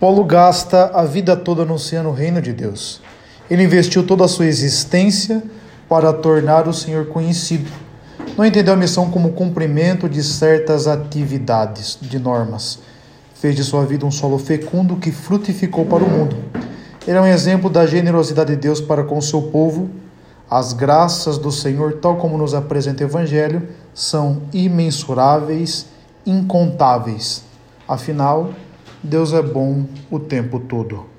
Paulo gasta a vida toda anunciando o reino de Deus. Ele investiu toda a sua existência para tornar o Senhor conhecido. Não entendeu a missão como cumprimento de certas atividades, de normas. Fez de sua vida um solo fecundo que frutificou para o mundo. Ele é um exemplo da generosidade de Deus para com o seu povo. As graças do Senhor, tal como nos apresenta o Evangelho, são imensuráveis, incontáveis. Afinal, Deus é bom o tempo todo.